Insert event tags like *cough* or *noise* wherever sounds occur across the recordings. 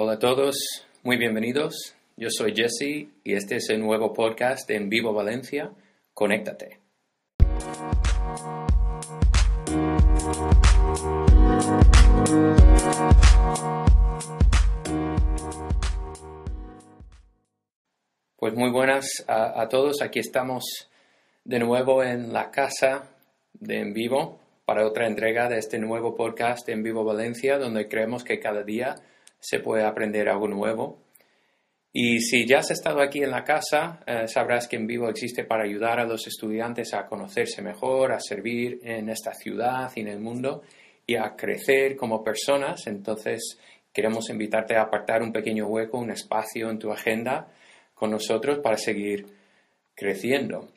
Hola a todos, muy bienvenidos. Yo soy Jesse y este es el nuevo podcast En Vivo Valencia. Conéctate. Pues muy buenas a, todos. Aquí estamos de nuevo en la casa de En Vivo para otra entrega de este nuevo podcast En Vivo Valencia, donde creemos que cada día se puede aprender algo nuevo. Y si ya has estado aquí en la casa, eh, sabrás que En Vivo existe para ayudar a los estudiantes a conocerse mejor, a servir en esta ciudad y en el mundo y a crecer como personas. Entonces, queremos invitarte a apartar un pequeño hueco, un espacio en tu agenda con nosotros para seguir creciendo.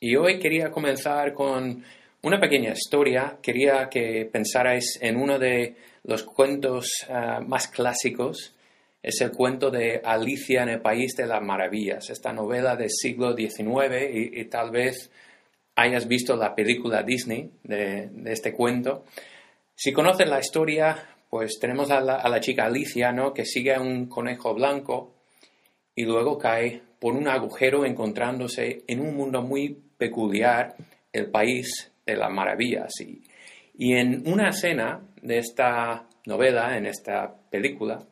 Y hoy quería comenzar con una pequeña historia. Quería que pensarais en uno de los cuentos ah, más clásicos. Es el cuento de Alicia en el País de las Maravillas, esta novela del siglo XIX y, tal vez hayas visto la película Disney de, este cuento. Si conoces la historia, pues tenemos a la, chica Alicia, ¿no? Que sigue a un conejo blanco y luego cae por un agujero encontrándose en un mundo muy peculiar, el país de las maravillas. Y, y en una escena de esta novela, en esta película,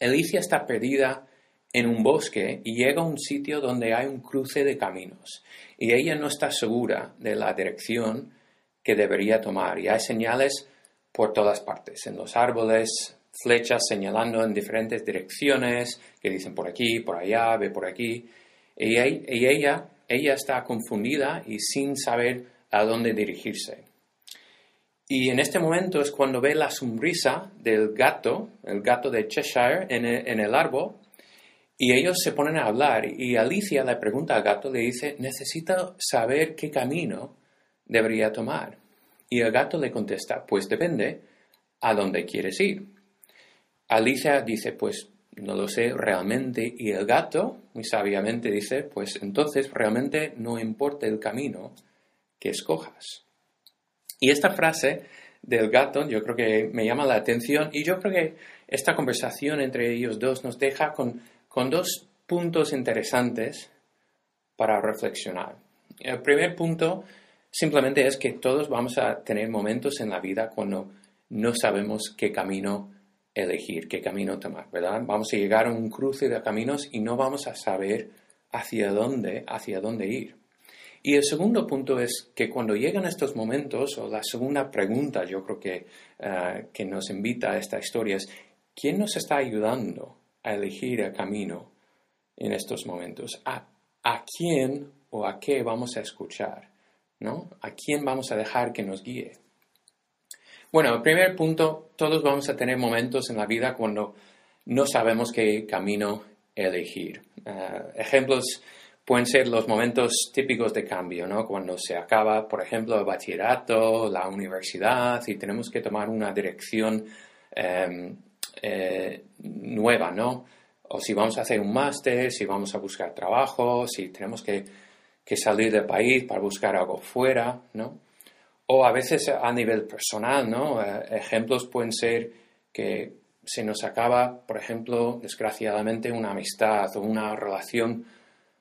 Alicia está perdida en un bosque y llega a un sitio donde hay un cruce de caminos. Y ella no está segura de la dirección que debería tomar. Y hay señales por todas partes, en los árboles, flechas señalando en diferentes direcciones que dicen por aquí, por allá, ve por aquí. Y ella, ella está confundida y sin saber a dónde dirigirse. Y en este momento es cuando ve la sonrisa del gato, el gato de Cheshire, en el, árbol, y ellos se ponen a hablar. Y Alicia le pregunta al gato, le dice, necesito saber qué camino debería tomar. Y el gato le contesta, pues depende a dónde quieres ir. Alicia dice, pues no lo sé realmente. Y el gato, muy sabiamente, dice, pues entonces realmente no importa el camino que escojas. Y esta frase del gato yo creo que me llama la atención y yo creo que esta conversación entre ellos dos nos deja con, dos puntos interesantes para reflexionar. El primer punto simplemente es que todos vamos a tener momentos en la vida cuando no sabemos qué camino elegir, qué camino tomar, ¿verdad? Vamos a llegar a un cruce de caminos y no vamos a saber hacia dónde, hacia dónde ir. Y el segundo punto es que cuando llegan estos momentos, o la segunda pregunta yo creo que, eh, que nos invita a esta historia es, ¿quién nos está ayudando a elegir el camino en estos momentos? ¿A, a quién o a qué vamos a escuchar? ¿no? ¿A quién vamos a dejar que nos guíe? Bueno, el primer punto, todos vamos a tener momentos en la vida cuando no sabemos qué camino elegir. Eh, ejemplos pueden ser los momentos típicos de cambio, ¿no? Cuando se acaba, por ejemplo, el bachillerato, la universidad y tenemos que tomar una dirección em, eh, nueva, ¿no? O si vamos a hacer un máster, si vamos a buscar trabajo, si tenemos que, salir del país para buscar algo fuera, ¿no? O a veces a nivel personal, ¿no? Eh, ejemplos pueden ser que se nos acaba, por ejemplo, desgraciadamente, una amistad o una relación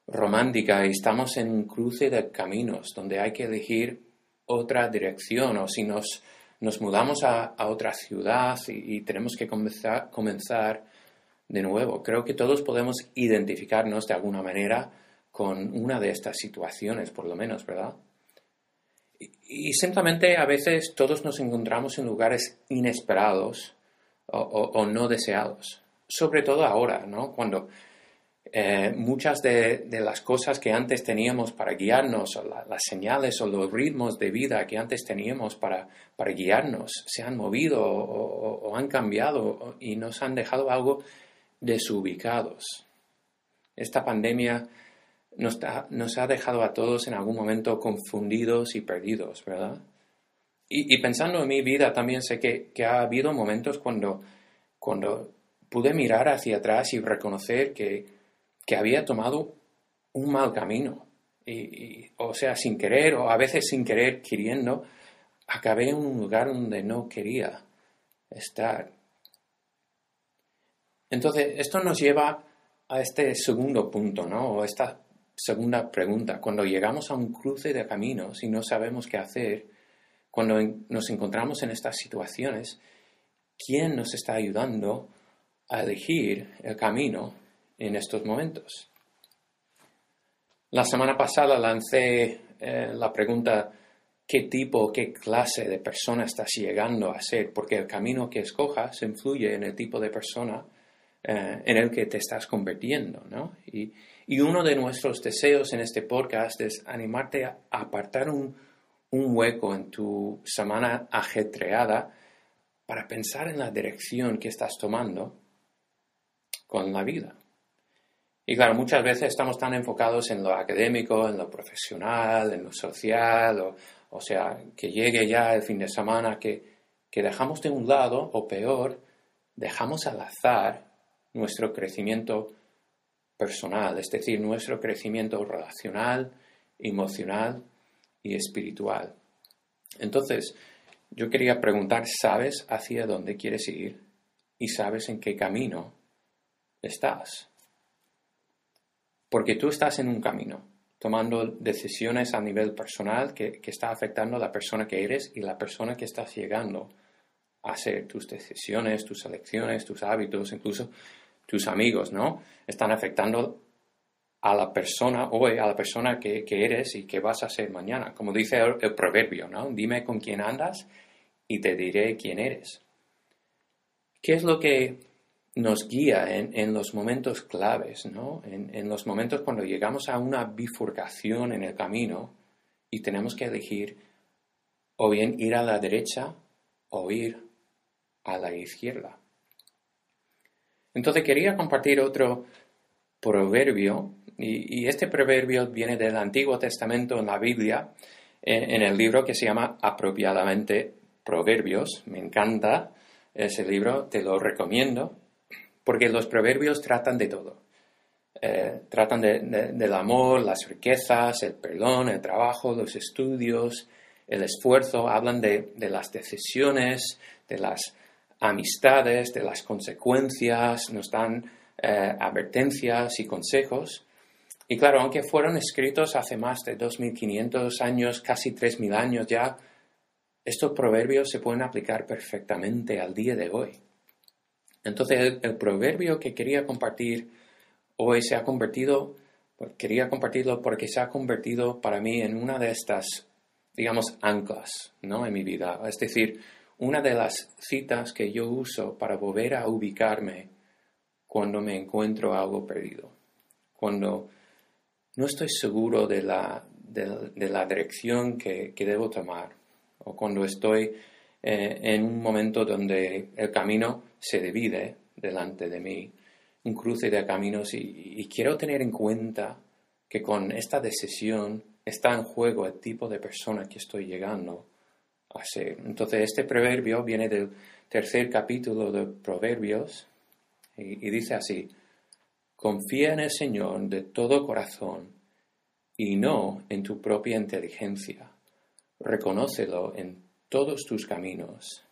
romántica y estamos en un cruce de caminos donde hay que elegir otra dirección o si nos, nos mudamos a, otra ciudad y, tenemos que comenzar, comenzar de nuevo. Creo que todos podemos identificarnos de alguna manera con una de estas situaciones, por lo menos, ¿verdad? Y, simplemente a veces todos nos encontramos en lugares inesperados o, o no deseados. Sobre todo ahora, ¿no? Cuando eh, muchas de, las cosas que antes teníamos para guiarnos, las señales o los ritmos de vida que antes teníamos para, guiarnos, se han movido o, han cambiado y nos han dejado algo desubicados. Esta pandemia nos, ha dejado a todos en algún momento confundidos y perdidos, ¿verdad? Y, pensando en mi vida, también sé que, ha habido momentos cuando, cuando pude mirar hacia atrás y reconocer que, que había tomado un mal camino. Y, o sea, sin querer o a veces sin querer queriendo, acabé en un lugar donde no quería estar. Entonces, esto nos lleva a este segundo punto, ¿no? O esta segunda pregunta. Cuando llegamos a un cruce de caminos y no sabemos qué hacer, cuando nos encontramos en estas situaciones, ¿quién nos está ayudando a elegir el camino en estos momentos? La semana pasada lancé eh, la pregunta qué tipo, qué clase de persona estás llegando a ser, porque el camino que escojas influye en el tipo de persona eh, en el que te estás convirtiendo, ¿no? Y, uno de nuestros deseos en este podcast es animarte a apartar un, un hueco en tu semana ajetreada para pensar en la dirección que estás tomando con la vida. Y claro, muchas veces estamos tan enfocados en lo académico, en lo profesional, en lo social, o, sea, que llegue ya el fin de semana, que, que dejamos de un lado, o peor, dejamos al azar nuestro crecimiento personal, es decir, nuestro crecimiento relacional, emocional y espiritual. Entonces, yo quería preguntar, ¿sabes hacia dónde quieres ir? ¿Y sabes en qué camino estás? Porque tú estás en un camino tomando decisiones a nivel personal que, que está afectando a la persona que eres y la persona que estás llegando a ser. Tus decisiones, tus elecciones, tus hábitos, incluso tus amigos, ¿no? Están afectando a la persona hoy, a la persona que, eres y que vas a ser mañana. Como dice el, proverbio, ¿no? Dime con quién andas y te diré quién eres. ¿Qué es lo que nos guía en, los momentos claves, ¿no? En, los momentos cuando llegamos a una bifurcación en el camino y tenemos que elegir o bien ir a la derecha o ir a la izquierda. Entonces quería compartir otro proverbio y, este proverbio viene del Antiguo Testamento en la Biblia, en el libro que se llama apropiadamente Proverbios. Me encanta ese libro, te lo recomiendo porque los proverbios tratan de todo. Eh, tratan del amor, las riquezas, el perdón, el trabajo, los estudios, el esfuerzo, hablan de, las decisiones, de las amistades, de las consecuencias, nos dan eh, advertencias y consejos. Y claro, aunque fueron escritos hace más de 2.500 años, casi 3.000 años ya, estos proverbios se pueden aplicar perfectamente al día de hoy. Entonces, el, proverbio que quería compartir hoy se ha convertido, pues, quería compartirlo porque se ha convertido para mí en una de estas, digamos, anclas, ¿no? En mi vida. Es decir, una de las citas que yo uso para volver a ubicarme cuando me encuentro algo perdido. Cuando no estoy seguro de la, de, la dirección que, que, debo tomar. O cuando estoy eh, en un momento donde el camino se divide delante de mí, un cruce de caminos y, quiero tener en cuenta que con esta decisión está en juego el tipo de persona que estoy llegando a ser. Entonces este proverbio viene del tercer capítulo de Proverbios y, y dice así, confía en el Señor de todo corazón y no en tu propia inteligencia. Reconócelo en todos tus caminos,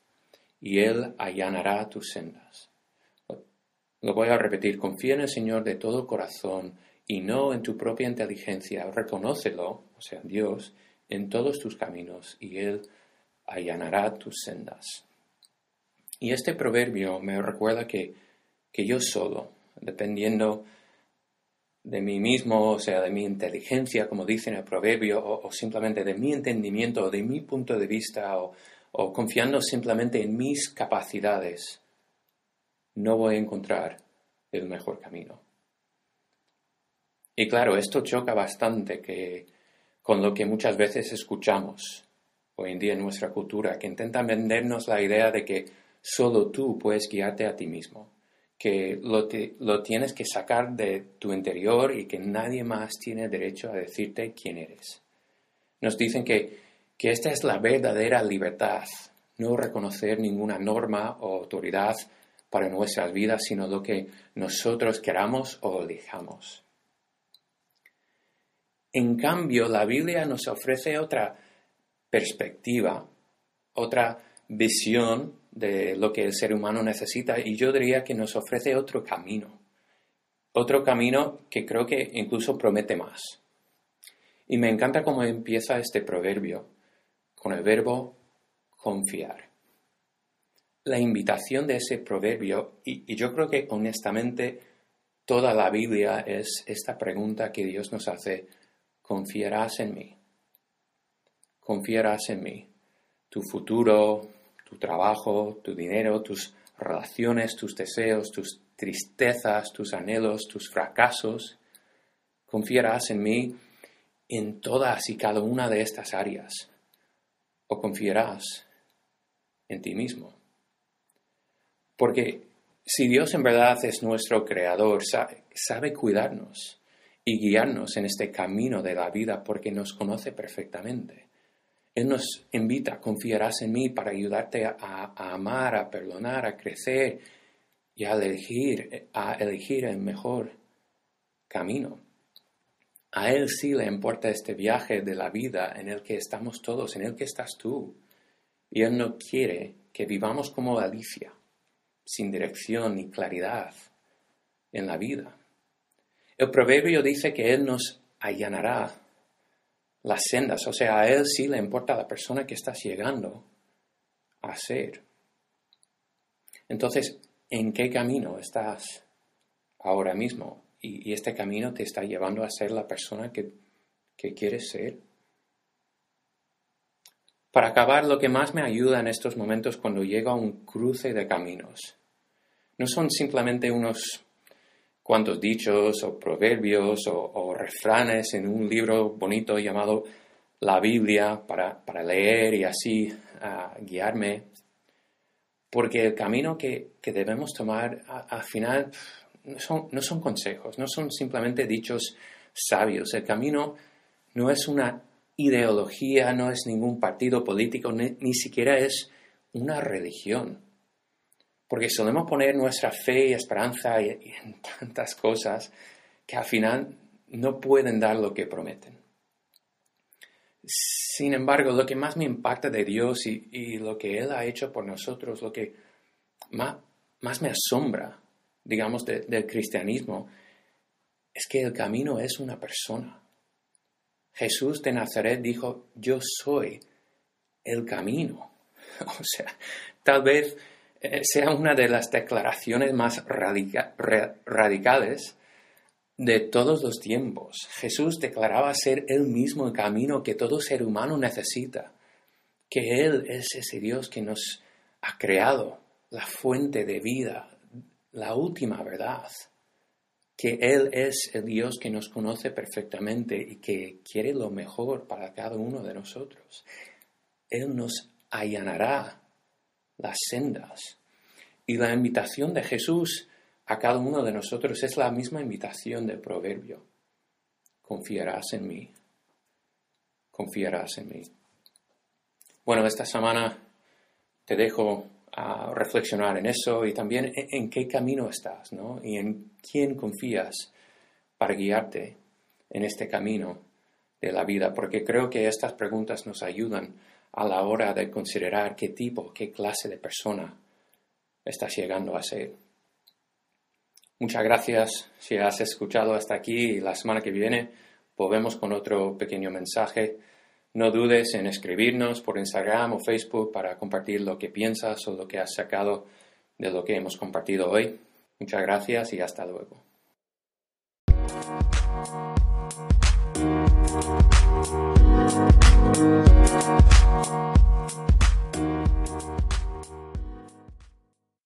y Él allanará tus sendas. Lo voy a repetir, confía en el Señor de todo corazón y no en tu propia inteligencia. Reconócelo, o sea, Dios, en todos tus caminos, y Él allanará tus sendas. Y este proverbio me recuerda que, que yo solo, dependiendo de mí mismo, o sea, de mi inteligencia, como dice en el proverbio, o, simplemente de mi entendimiento, o de mi punto de vista, o, confiando simplemente en mis capacidades, no voy a encontrar el mejor camino. Y claro, esto choca bastante con lo que muchas veces escuchamos hoy en día en nuestra cultura, que intentan vendernos la idea de que solo tú puedes guiarte a ti mismo que lo, lo, tienes que sacar de tu interior y que nadie más tiene derecho a decirte quién eres. Nos dicen que, que esta es la verdadera libertad, no reconocer ninguna norma o autoridad para nuestras vidas, sino lo que nosotros queramos o elijamos. En cambio, la Biblia nos ofrece otra perspectiva, otra visión de lo que el ser humano necesita y yo diría que nos ofrece otro camino. Otro camino que creo que incluso promete más. Y me encanta cómo empieza este proverbio con el verbo confiar. La invitación de ese proverbio, y, yo creo que honestamente toda la Biblia es esta pregunta que Dios nos hace, ¿confiarás en mí? ¿Confiarás en mí? Tu futuro, tu trabajo, tu dinero, tus relaciones, tus deseos, tus tristezas, tus anhelos, tus fracasos. Confiarás en mí en todas y cada una de estas áreas. O confiarás en ti mismo. Porque si Dios en verdad es nuestro creador, sabe, sabe, cuidarnos y guiarnos en este camino de la vida porque nos conoce perfectamente. Él nos invita, confiarás en mí para ayudarte a, amar, a perdonar, a crecer y a elegir, a elegir el mejor camino. A Él sí le importa este viaje de la vida en el que estamos todos, en el que estás tú. Y Él no quiere que vivamos como Alicia, sin dirección ni claridad en la vida. El proverbio dice que Él nos allanará las sendas. O sea, a Él sí le importa la persona que estás llegando a ser. Entonces, ¿en qué camino estás ahora mismo? Y, este camino te está llevando a ser la persona que, que quieres ser. Para acabar, lo que más me ayuda en estos momentos cuando llego a un cruce de caminos no son simplemente unos cuantos dichos o proverbios o, refranes en un libro bonito llamado la Biblia para, leer y así ah, guiarme. Porque el camino que, debemos tomar al final no son, no son consejos, no son simplemente dichos sabios. El camino no es una ideología, no es ningún partido político, ni siquiera es una religión. Porque solemos poner nuestra fe y esperanza en tantas cosas que al final no pueden dar lo que prometen. Sin embargo, lo que más me impacta de Dios y, lo que Él ha hecho por nosotros, lo que más, me asombra, digamos, del cristianismo, es que el camino es una persona. Jesús de Nazaret dijo, yo soy el camino. *laughs* O sea, tal vez sea una de las declaraciones más radicales de todos los tiempos. Jesús declaraba ser Él mismo el camino que todo ser humano necesita, que Él es ese Dios que nos ha creado, la fuente de vida, la última verdad, que Él es el Dios que nos conoce perfectamente y que quiere lo mejor para cada uno de nosotros. Él nos allanará las sendas. Y la invitación de Jesús a cada uno de nosotros es la misma invitación del proverbio. Confiarás en mí. Confiarás en mí. Bueno, esta semana te dejo a reflexionar en eso y también en, qué camino estás, ¿no? Y en quién confías para guiarte en este camino de la vida, porque creo que estas preguntas nos ayudan a la hora de considerar qué tipo, qué clase de persona estás llegando a ser. Muchas gracias si has escuchado hasta aquí. La semana que viene volvemos con otro pequeño mensaje. No dudes en escribirnos por Instagram o Facebook para compartir lo que piensas o lo que has sacado de lo que hemos compartido hoy. Muchas gracias y hasta luego.